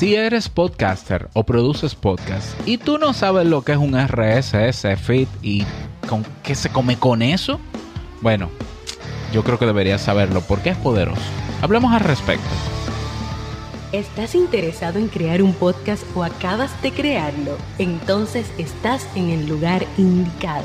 Si eres podcaster o produces podcast y tú no sabes lo que es un RSS feed y con qué se come con eso, bueno, yo creo que deberías saberlo porque es poderoso. Hablemos al respecto. ¿Estás interesado en crear un podcast o acabas de crearlo? Entonces estás en el lugar indicado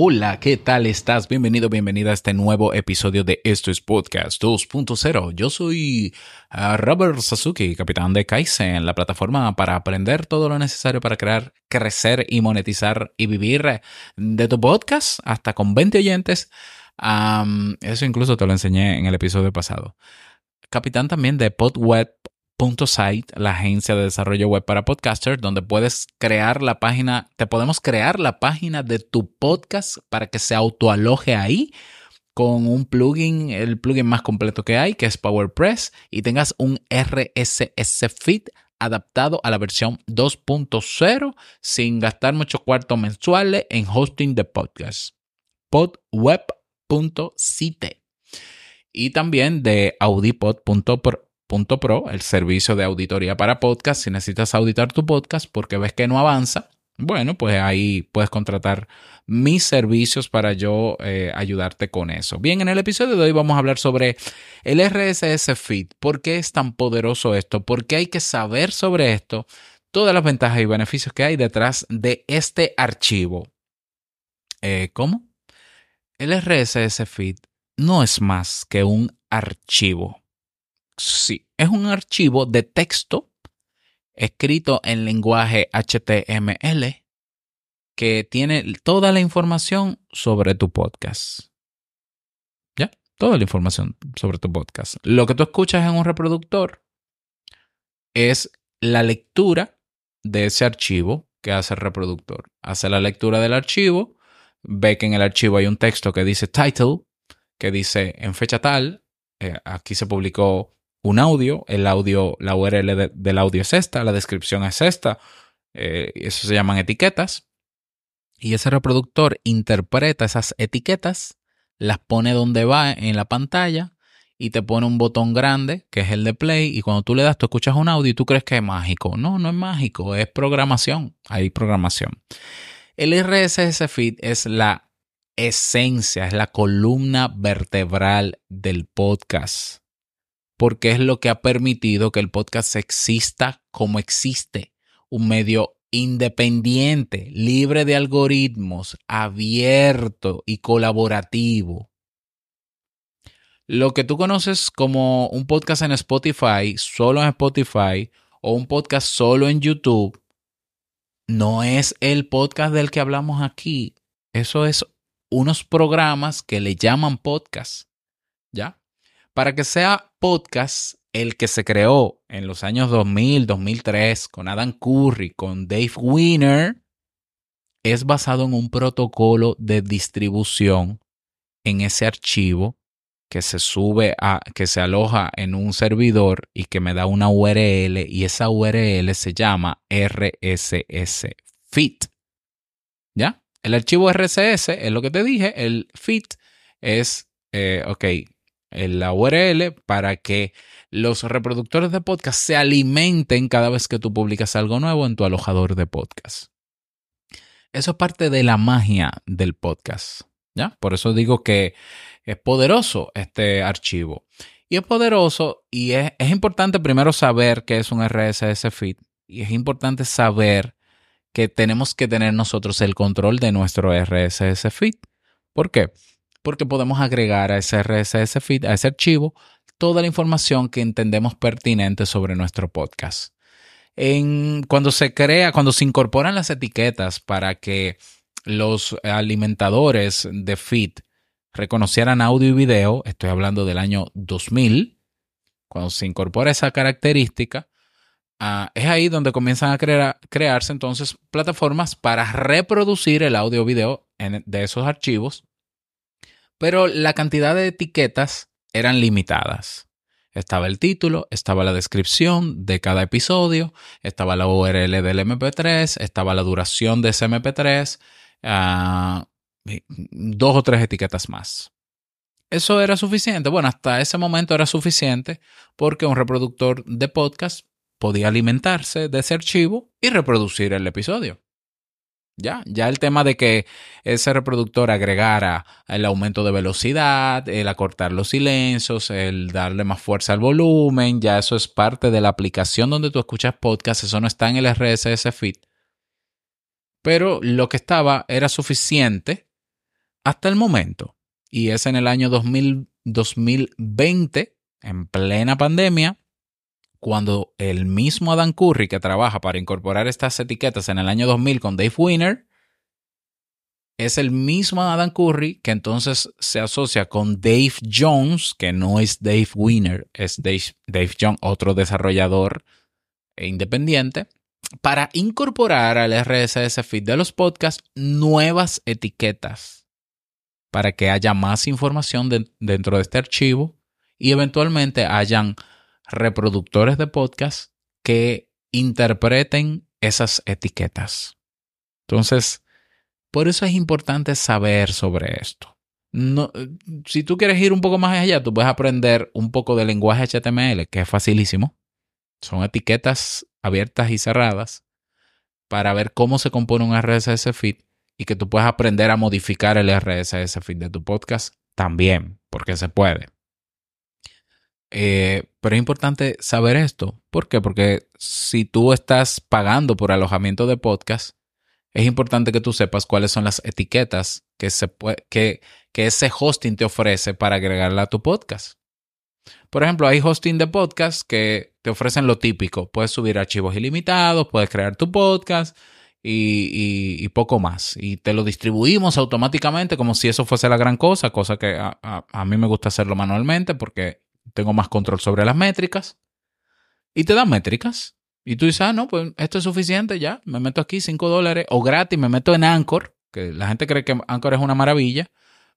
Hola, ¿qué tal estás? Bienvenido, bienvenida a este nuevo episodio de Esto es Podcast 2.0. Yo soy ah, Robert Sasuki, capitán de Kaizen, la plataforma para aprender todo lo necesario para crear, crecer y monetizar y vivir de tu podcast hasta con 20 oyentes. eso incluso te lo enseñé en el episodio pasado. Capitán también de PodWeb Site, la agencia de desarrollo web para podcasters, donde puedes crear la página, te podemos crear la página de tu podcast para que se autoaloje ahí con un plugin, el plugin más completo que hay, que es PowerPress, y tengas un RSS feed adaptado a la versión 2.0 sin gastar muchos cuartos mensuales en hosting de podcast. podweb.site y también de audipod.pro Pro, el servicio de auditoría para podcast. Si necesitas auditar tu podcast porque ves que no avanza, bueno, pues ahí puedes contratar mis servicios para yo eh, ayudarte con eso. Bien, en el episodio de hoy vamos a hablar sobre el RSS feed. ¿Por qué es tan poderoso esto? ¿Por qué hay que saber sobre esto? Todas las ventajas y beneficios que hay detrás de este archivo. Eh, ¿Cómo? El RSS feed no es más que un archivo. Sí, es un archivo de texto escrito en lenguaje HTML que tiene toda la información sobre tu podcast. ¿Ya? Toda la información sobre tu podcast. Lo que tú escuchas en un reproductor es la lectura de ese archivo que hace el reproductor. Hace la lectura del archivo, ve que en el archivo hay un texto que dice title, que dice en fecha tal, eh, aquí se publicó un audio, el audio, la URL del audio es esta, la descripción es esta, eh, eso se llaman etiquetas, y ese reproductor interpreta esas etiquetas, las pone donde va en la pantalla y te pone un botón grande que es el de play y cuando tú le das tú escuchas un audio y tú crees que es mágico. No, no es mágico, es programación, hay programación. El RSS feed es la esencia, es la columna vertebral del podcast porque es lo que ha permitido que el podcast exista como existe, un medio independiente, libre de algoritmos, abierto y colaborativo. Lo que tú conoces como un podcast en Spotify, solo en Spotify, o un podcast solo en YouTube, no es el podcast del que hablamos aquí. Eso es unos programas que le llaman podcast. Para que sea podcast, el que se creó en los años 2000, 2003, con Adam Curry, con Dave Wiener, es basado en un protocolo de distribución en ese archivo que se sube a, que se aloja en un servidor y que me da una URL y esa URL se llama RSS Feed. ¿Ya? El archivo RSS es lo que te dije, el feed es, eh, ok, la URL para que los reproductores de podcast se alimenten cada vez que tú publicas algo nuevo en tu alojador de podcast. Eso es parte de la magia del podcast. ¿ya? Por eso digo que es poderoso este archivo. Y es poderoso y es, es importante primero saber qué es un RSS feed. Y es importante saber que tenemos que tener nosotros el control de nuestro RSS feed. ¿Por qué? Porque podemos agregar a ese RSS feed, a ese archivo, toda la información que entendemos pertinente sobre nuestro podcast. En, cuando se crea, cuando se incorporan las etiquetas para que los alimentadores de feed reconocieran audio y video, estoy hablando del año 2000, cuando se incorpora esa característica, ah, es ahí donde comienzan a crearse entonces plataformas para reproducir el audio video de esos archivos, pero la cantidad de etiquetas eran limitadas. Estaba el título, estaba la descripción de cada episodio, estaba la URL del MP3, estaba la duración de ese MP3, ah, dos o tres etiquetas más. ¿Eso era suficiente? Bueno, hasta ese momento era suficiente porque un reproductor de podcast podía alimentarse de ese archivo y reproducir el episodio. Ya, ya el tema de que ese reproductor agregara el aumento de velocidad, el acortar los silencios, el darle más fuerza al volumen, ya eso es parte de la aplicación donde tú escuchas podcast, eso no está en el RSS feed. Pero lo que estaba era suficiente hasta el momento. Y es en el año 2020, en plena pandemia, cuando el mismo Adam Curry que trabaja para incorporar estas etiquetas en el año 2000 con Dave Winner, es el mismo Adam Curry que entonces se asocia con Dave Jones, que no es Dave Winner, es Dave, Dave Jones, otro desarrollador independiente, para incorporar al RSS feed de los podcasts nuevas etiquetas para que haya más información dentro de este archivo y eventualmente hayan reproductores de podcast que interpreten esas etiquetas. Entonces, por eso es importante saber sobre esto. No, si tú quieres ir un poco más allá, tú puedes aprender un poco de lenguaje HTML, que es facilísimo. Son etiquetas abiertas y cerradas para ver cómo se compone un RSS feed y que tú puedas aprender a modificar el RSS feed de tu podcast también, porque se puede. Eh, pero es importante saber esto. ¿Por qué? Porque si tú estás pagando por alojamiento de podcast, es importante que tú sepas cuáles son las etiquetas que, se que, que ese hosting te ofrece para agregarla a tu podcast. Por ejemplo, hay hosting de podcast que te ofrecen lo típico. Puedes subir archivos ilimitados, puedes crear tu podcast y, poco más. Y te lo distribuimos automáticamente como si eso fuese la gran cosa, cosa que a mí me gusta hacerlo manualmente porque tengo más control sobre las métricas. Y te dan métricas. Y tú dices, ah, no, pues esto es suficiente ya. Me meto aquí 5 dólares o gratis, me meto en Anchor, que la gente cree que Anchor es una maravilla.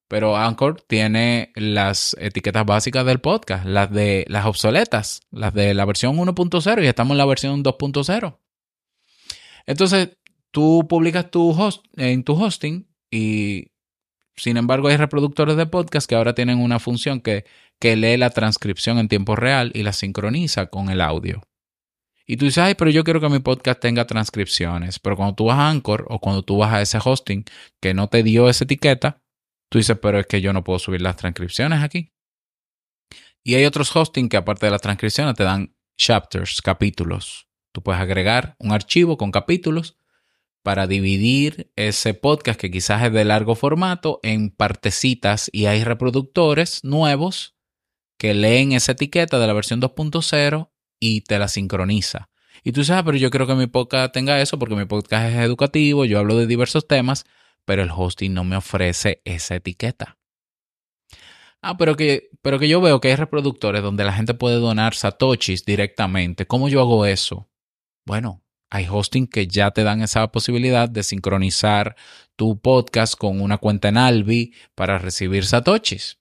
Pero Anchor tiene las etiquetas básicas del podcast, las de las obsoletas, las de la versión 1.0 y estamos en la versión 2.0. Entonces, tú publicas tu host, en tu hosting y sin embargo hay reproductores de podcast que ahora tienen una función que que lee la transcripción en tiempo real y la sincroniza con el audio. Y tú dices, ay, pero yo quiero que mi podcast tenga transcripciones. Pero cuando tú vas a Anchor o cuando tú vas a ese hosting que no te dio esa etiqueta, tú dices, pero es que yo no puedo subir las transcripciones aquí. Y hay otros hosting que aparte de las transcripciones te dan chapters, capítulos. Tú puedes agregar un archivo con capítulos para dividir ese podcast que quizás es de largo formato en partecitas y hay reproductores nuevos que leen esa etiqueta de la versión 2.0 y te la sincroniza. Y tú dices, ah, pero yo creo que mi podcast tenga eso porque mi podcast es educativo, yo hablo de diversos temas, pero el hosting no me ofrece esa etiqueta. Ah, pero que, pero que yo veo que hay reproductores donde la gente puede donar satoshis directamente. ¿Cómo yo hago eso? Bueno, hay hosting que ya te dan esa posibilidad de sincronizar tu podcast con una cuenta en Albi para recibir satoshis.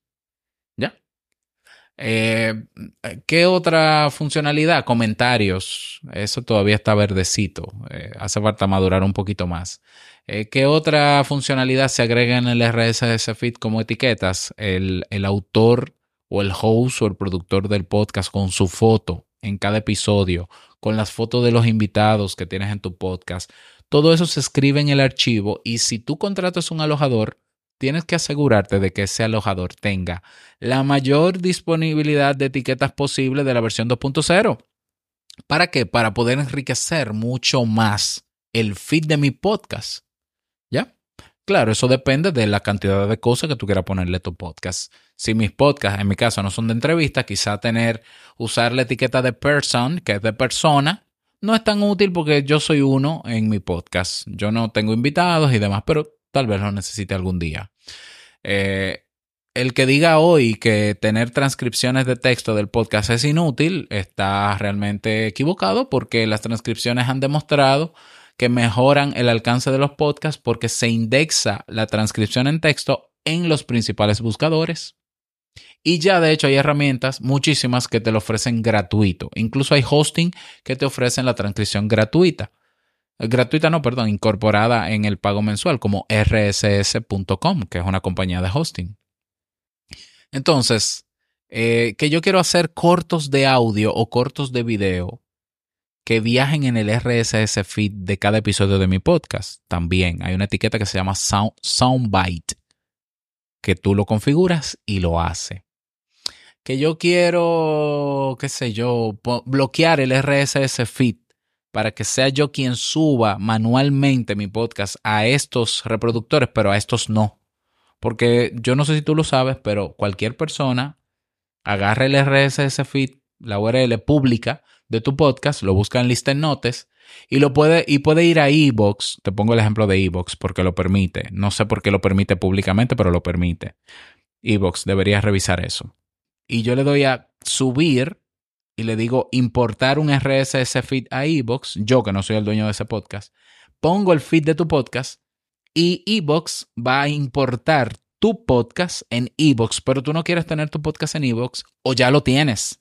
Eh, ¿Qué otra funcionalidad? Comentarios. Eso todavía está verdecito. Eh, hace falta madurar un poquito más. Eh, ¿Qué otra funcionalidad se agrega en el RSS feed como etiquetas? El, el autor o el host o el productor del podcast con su foto en cada episodio, con las fotos de los invitados que tienes en tu podcast. Todo eso se escribe en el archivo y si tú contratas un alojador, tienes que asegurarte de que ese alojador tenga la mayor disponibilidad de etiquetas posible de la versión 2.0. ¿Para qué? Para poder enriquecer mucho más el feed de mi podcast. Claro, eso depende de la cantidad de cosas que tú quieras ponerle a tu podcast. Si mis podcasts, en mi caso, no son de entrevista, quizá tener, usar la etiqueta de person, que es de persona, no es tan útil porque yo soy uno en mi podcast. Yo no tengo invitados y demás, pero tal vez lo necesite algún día. Eh, el que diga hoy que tener transcripciones de texto del podcast es inútil está realmente equivocado porque las transcripciones han demostrado que mejoran el alcance de los podcasts porque se indexa la transcripción en texto en los principales buscadores. Y ya de hecho hay herramientas, muchísimas, que te lo ofrecen gratuito. Incluso hay hosting que te ofrecen la transcripción gratuita. Gratuita no, perdón, incorporada en el pago mensual como rss.com, que es una compañía de hosting. Entonces, eh, que yo quiero hacer cortos de audio o cortos de video que viajen en el RSS feed de cada episodio de mi podcast. También hay una etiqueta que se llama Sound, Soundbite, que tú lo configuras y lo hace. Que yo quiero, qué sé yo, bloquear el RSS feed para que sea yo quien suba manualmente mi podcast a estos reproductores, pero a estos no. Porque yo no sé si tú lo sabes, pero cualquier persona agarra el RSS feed, la URL pública de tu podcast, lo busca en Listen Notes y lo puede y puede ir a Evox. Te pongo el ejemplo de Evox porque lo permite. No sé por qué lo permite públicamente, pero lo permite. Evox debería revisar eso. Y yo le doy a subir y le digo importar un RSS feed a Evox, yo que no soy el dueño de ese podcast, pongo el feed de tu podcast y Evox va a importar tu podcast en Evox, pero tú no quieres tener tu podcast en Evox o ya lo tienes,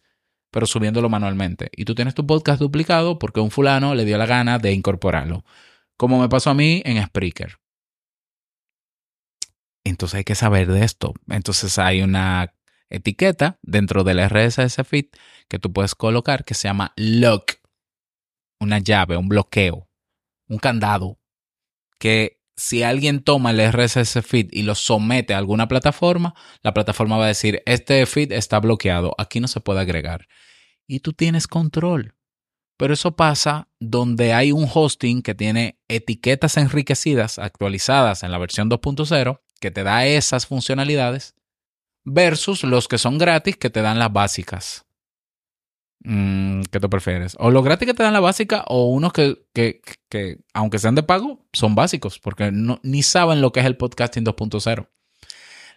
pero subiéndolo manualmente. Y tú tienes tu podcast duplicado porque un fulano le dio la gana de incorporarlo, como me pasó a mí en Spreaker. Entonces hay que saber de esto. Entonces hay una etiqueta dentro del RSS feed que tú puedes colocar que se llama lock, una llave, un bloqueo, un candado, que si alguien toma el RSS feed y lo somete a alguna plataforma, la plataforma va a decir, este feed está bloqueado, aquí no se puede agregar. Y tú tienes control. Pero eso pasa donde hay un hosting que tiene etiquetas enriquecidas, actualizadas en la versión 2.0, que te da esas funcionalidades, versus los que son gratis que te dan las básicas. Mm, ¿Qué te prefieres? O los gratis que te dan la básica o unos que, que, que aunque sean de pago, son básicos porque no, ni saben lo que es el podcasting 2.0.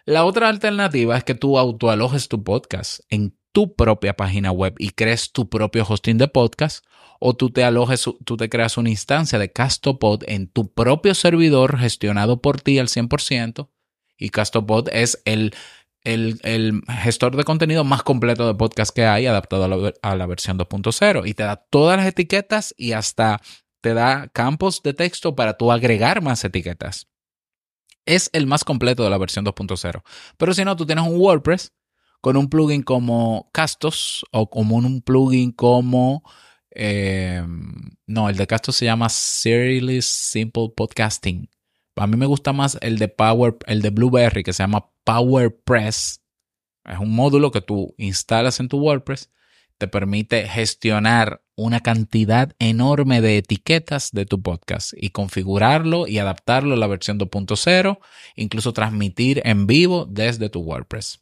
La otra alternativa es que tú autoalojes tu podcast en tu propia página web y crees tu propio hosting de podcast o tú te alojes, tú te creas una instancia de Castopod en tu propio servidor gestionado por ti al 100% y Castopod es el el, gestor de contenido más completo de podcast que hay adaptado a la, versión 2.0 y te da todas las etiquetas y hasta te da campos de texto para tú agregar más etiquetas. Es el más completo de la versión 2.0. Pero si no, tú tienes un WordPress con un plugin como Castos o como un plugin como... Eh, no, el de Castos se llama Serially Simple Podcasting. A mí me gusta más el de Power, el de Blueberry que se llama PowerPress. Es un módulo que tú instalas en tu WordPress. Te permite gestionar una cantidad enorme de etiquetas de tu podcast y configurarlo y adaptarlo a la versión 2.0, incluso transmitir en vivo desde tu WordPress.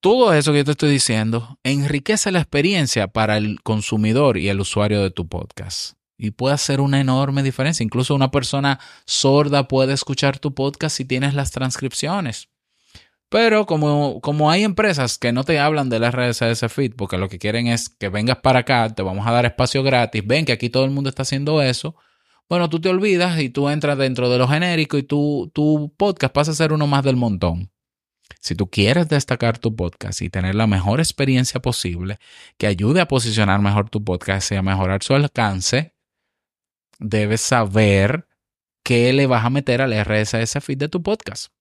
Todo eso que yo te estoy diciendo enriquece la experiencia para el consumidor y el usuario de tu podcast y puede hacer una enorme diferencia. Incluso una persona sorda puede escuchar tu podcast si tienes las transcripciones. Pero como, como hay empresas que no te hablan del RSS feed porque lo que quieren es que vengas para acá, te vamos a dar espacio gratis, ven que aquí todo el mundo está haciendo eso. Bueno, tú te olvidas y tú entras dentro de lo genérico y tu, tu podcast pasa a ser uno más del montón. Si tú quieres destacar tu podcast y tener la mejor experiencia posible que ayude a posicionar mejor tu podcast y a mejorar su alcance, debes saber qué le vas a meter al RSS feed de tu podcast.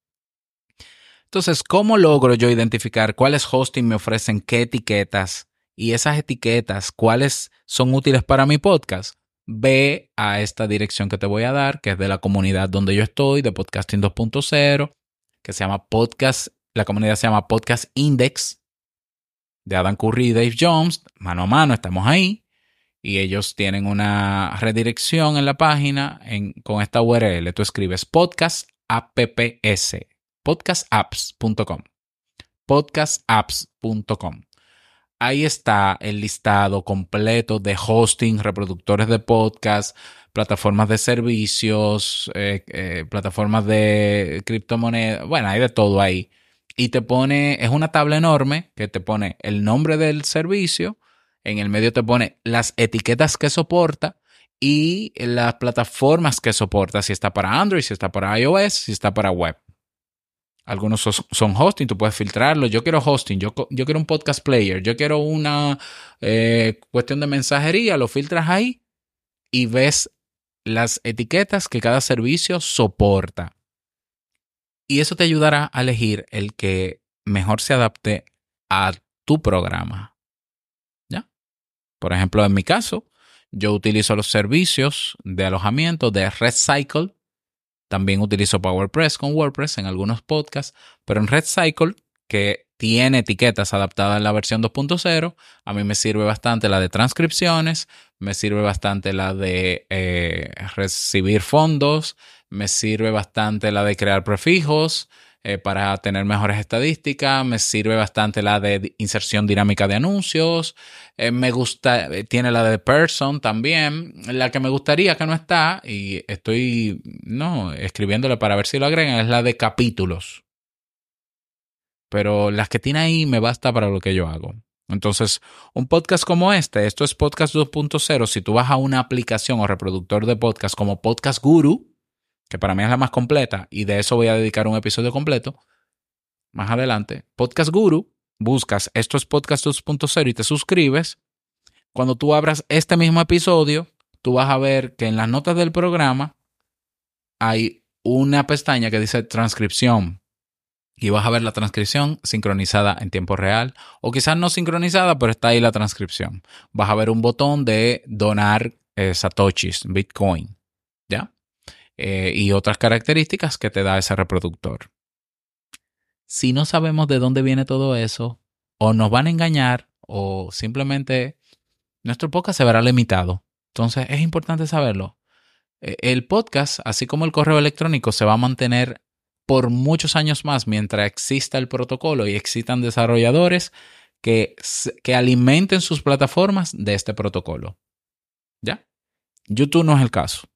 Entonces, ¿cómo logro yo identificar cuáles hosting me ofrecen qué etiquetas y esas etiquetas, cuáles son útiles para mi podcast? Ve a esta dirección que te voy a dar, que es de la comunidad donde yo estoy, de Podcasting 2.0, que se llama Podcast, la comunidad se llama Podcast Index, de Adam Curry y Dave Jones, mano a mano, estamos ahí y ellos tienen una redirección en la página con esta URL. Tú escribes podcast apps, podcastapps.com, podcastapps.com. Ahí está el listado completo de hosting, reproductores de podcast, plataformas de servicios, eh, eh, plataformas de criptomonedas. Bueno, hay de todo ahí y te pone, es una tabla enorme que te pone el nombre del servicio, en el medio te pone las etiquetas que soporta y las plataformas que soporta, si está para Android, si está para iOS, si está para web. Algunos son hosting, tú puedes filtrarlo. Yo quiero hosting, yo, quiero un podcast player, yo quiero una eh, cuestión de mensajería, lo filtras ahí y ves las etiquetas que cada servicio soporta. Y eso te ayudará a elegir el que mejor se adapte a tu programa. Por ejemplo, en mi caso, yo utilizo los servicios de alojamiento de RedCycle. También utilizo PowerPress con WordPress en algunos podcasts, pero en RedCycle, que tiene etiquetas adaptadas en la versión 2.0, a mí me sirve bastante la de transcripciones, me sirve bastante la de eh, recibir fondos, me sirve bastante la de crear prefijos, eh, para tener mejores estadísticas. Me sirve bastante la de inserción dinámica de anuncios. Eh, me gusta, eh, tiene la de Person también. La que me gustaría que no está, y estoy no escribiéndole para ver si lo agregan, es la de capítulos. Pero las que tiene ahí me basta para lo que yo hago. Entonces, un podcast como este, esto es Podcast 2.0, si tú vas a una aplicación o reproductor de podcast como Podcast Guru, que para mí es la más completa, y de eso voy a dedicar un episodio completo más adelante. Podcast Guru, buscas esto es Podcast 2.0 y te suscribes. Cuando tú abras este mismo episodio, tú vas a ver que en las notas del programa hay una pestaña que dice transcripción. Y vas a ver la transcripción sincronizada en tiempo real. O quizás no sincronizada, pero está ahí la transcripción. Vas a ver un botón de donar eh, satoshis, Bitcoin. Eh, y otras características que te da ese reproductor. Si no sabemos de dónde viene todo eso, o nos van a engañar, o simplemente nuestro podcast se verá limitado. Entonces es importante saberlo. Eh, el podcast, así como el correo electrónico, se va a mantener por muchos años más mientras exista el protocolo y existan desarrolladores que, que alimenten sus plataformas de este protocolo. ¿Ya? YouTube no es el caso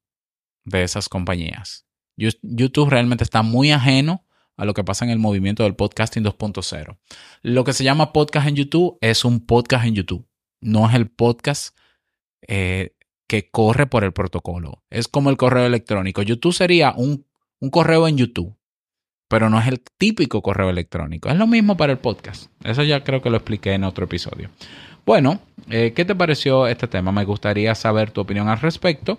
de esas compañías. YouTube realmente está muy ajeno a lo que pasa en el movimiento del podcasting 2.0. Lo que se llama podcast en YouTube es un podcast en YouTube, no es el podcast eh, que corre por el protocolo. Es como el correo electrónico. YouTube sería un, un correo en YouTube, pero no es el típico correo electrónico. Es lo mismo para el podcast. Eso ya creo que lo expliqué en otro episodio. Bueno, eh, ¿qué te pareció este tema? Me gustaría saber tu opinión al respecto.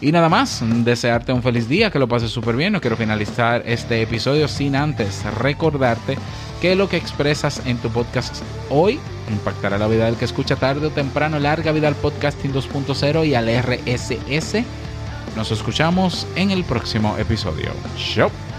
Y nada más, desearte un feliz día, que lo pases súper bien. No quiero finalizar este episodio sin antes recordarte que lo que expresas en tu podcast hoy impactará la vida del que escucha tarde o temprano. Larga vida al podcasting 2.0 y al RSS. Nos escuchamos en el próximo episodio. Chao.